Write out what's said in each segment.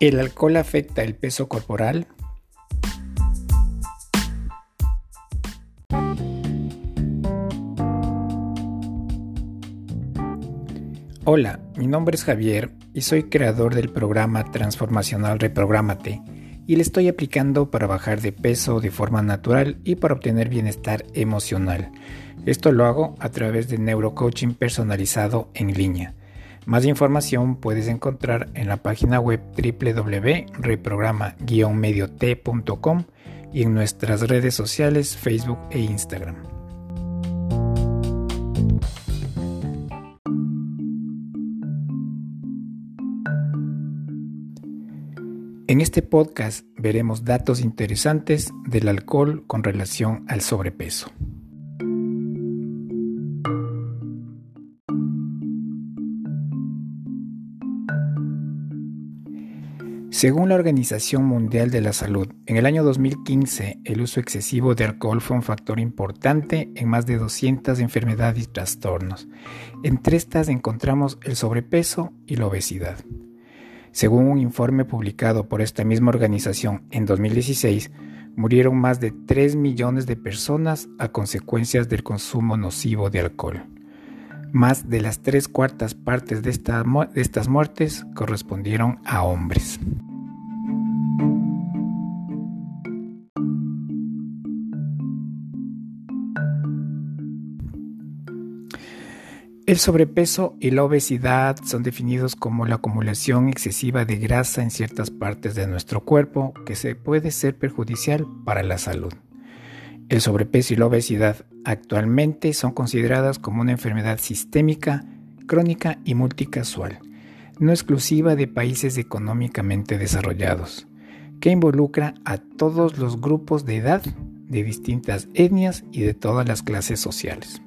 ¿El alcohol afecta el peso corporal? Hola, mi nombre es Javier y soy creador del programa transformacional Reprográmate y le estoy aplicando para bajar de peso de forma natural y para obtener bienestar emocional. Esto lo hago a través de neurocoaching personalizado en línea. Más información puedes encontrar en la página web www.reprograma-mediot.com y en nuestras redes sociales Facebook e Instagram. En este podcast veremos datos interesantes del alcohol con relación al sobrepeso. Según la Organización Mundial de la Salud, en el año 2015 el uso excesivo de alcohol fue un factor importante en más de 200 enfermedades y trastornos. Entre estas encontramos el sobrepeso y la obesidad. Según un informe publicado por esta misma organización en 2016, murieron más de 3 millones de personas a consecuencias del consumo nocivo de alcohol. Más de las tres cuartas partes de, de estas muertes correspondieron a hombres. El sobrepeso y la obesidad son definidos como la acumulación excesiva de grasa en ciertas partes de nuestro cuerpo que se puede ser perjudicial para la salud. El sobrepeso y la obesidad actualmente son consideradas como una enfermedad sistémica, crónica y multicasual, no exclusiva de países económicamente desarrollados, que involucra a todos los grupos de edad, de distintas etnias y de todas las clases sociales.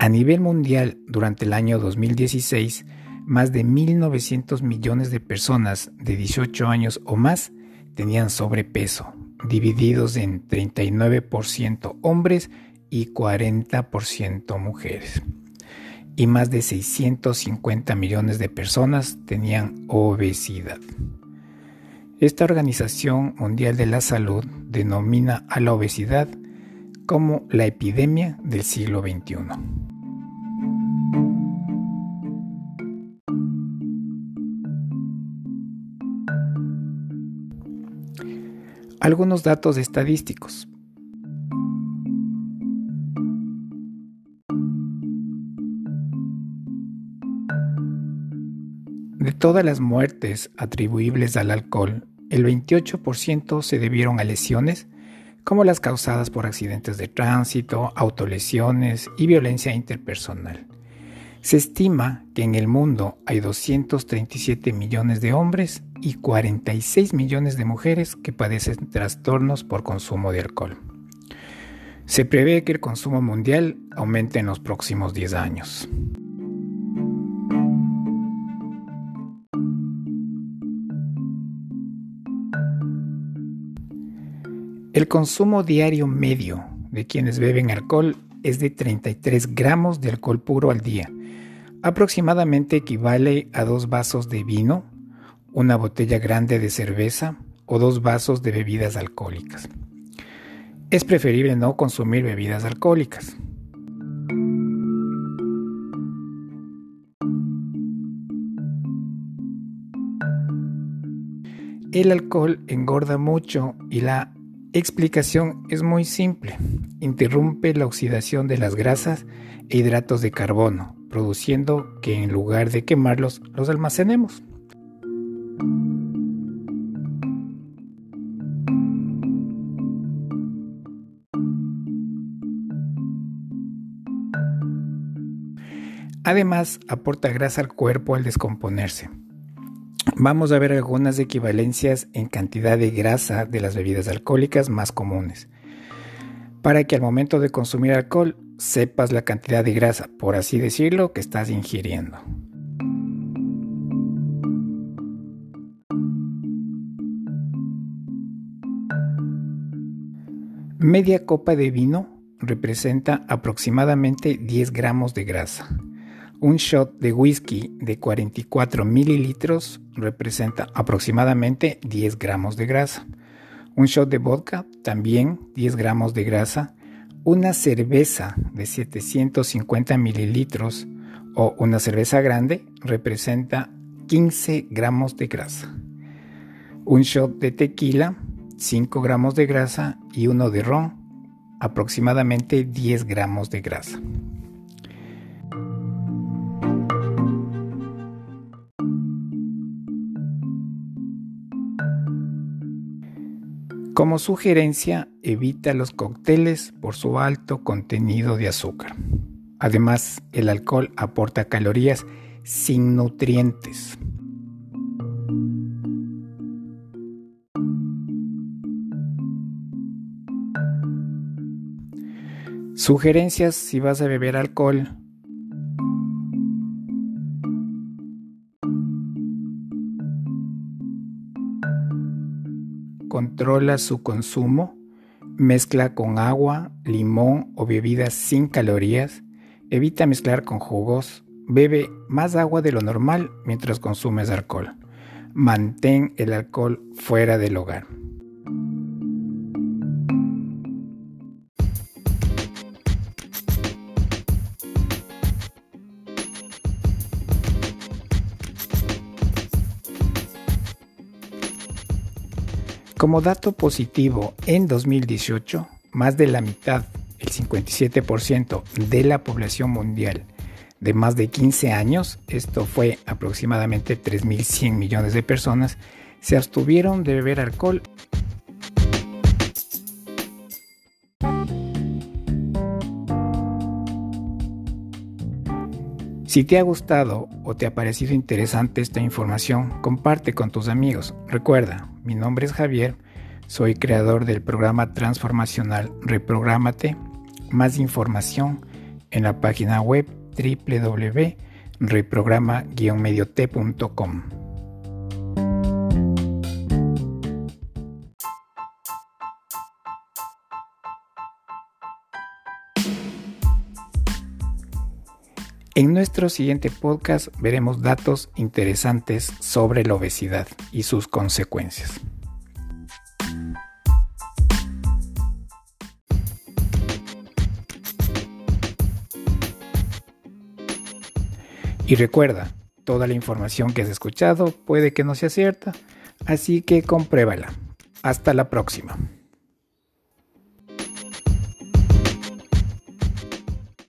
A nivel mundial, durante el año 2016, más de 1.900 millones de personas de 18 años o más tenían sobrepeso, divididos en 39% hombres y 40% mujeres. Y más de 650 millones de personas tenían obesidad. Esta Organización Mundial de la Salud denomina a la obesidad como la epidemia del siglo XXI. Algunos datos estadísticos. De todas las muertes atribuibles al alcohol, el 28% se debieron a lesiones como las causadas por accidentes de tránsito, autolesiones y violencia interpersonal. Se estima que en el mundo hay 237 millones de hombres y 46 millones de mujeres que padecen trastornos por consumo de alcohol. Se prevé que el consumo mundial aumente en los próximos 10 años. El consumo diario medio de quienes beben alcohol es de 33 gramos de alcohol puro al día. Aproximadamente equivale a dos vasos de vino, una botella grande de cerveza o dos vasos de bebidas alcohólicas. Es preferible no consumir bebidas alcohólicas. El alcohol engorda mucho y la explicación es muy simple. Interrumpe la oxidación de las grasas e hidratos de carbono, produciendo que en lugar de quemarlos los almacenemos. Además, aporta grasa al cuerpo al descomponerse. Vamos a ver algunas equivalencias en cantidad de grasa de las bebidas alcohólicas más comunes. Para que al momento de consumir alcohol sepas la cantidad de grasa, por así decirlo, que estás ingiriendo. Media copa de vino representa aproximadamente 10 gramos de grasa. Un shot de whisky de 44 mililitros representa aproximadamente 10 gramos de grasa. Un shot de vodka también 10 gramos de grasa. Una cerveza de 750 mililitros o una cerveza grande representa 15 gramos de grasa. Un shot de tequila 5 gramos de grasa y uno de ron aproximadamente 10 gramos de grasa. Como sugerencia, evita los cócteles por su alto contenido de azúcar. Además, el alcohol aporta calorías sin nutrientes. Sugerencias si vas a beber alcohol. Controla su consumo. Mezcla con agua, limón o bebidas sin calorías. Evita mezclar con jugos. Bebe más agua de lo normal mientras consumes alcohol. Mantén el alcohol fuera del hogar. Como dato positivo, en 2018, más de la mitad, el 57% de la población mundial de más de 15 años, esto fue aproximadamente 3.100 millones de personas, se abstuvieron de beber alcohol. Si te ha gustado o te ha parecido interesante esta información, comparte con tus amigos. Recuerda, mi nombre es Javier, soy creador del programa transformacional Reprográmate. Más información en la página web www.reprograma-mediot.com. En nuestro siguiente podcast veremos datos interesantes sobre la obesidad y sus consecuencias. Y recuerda, toda la información que has escuchado puede que no sea cierta, así que compruébala. Hasta la próxima.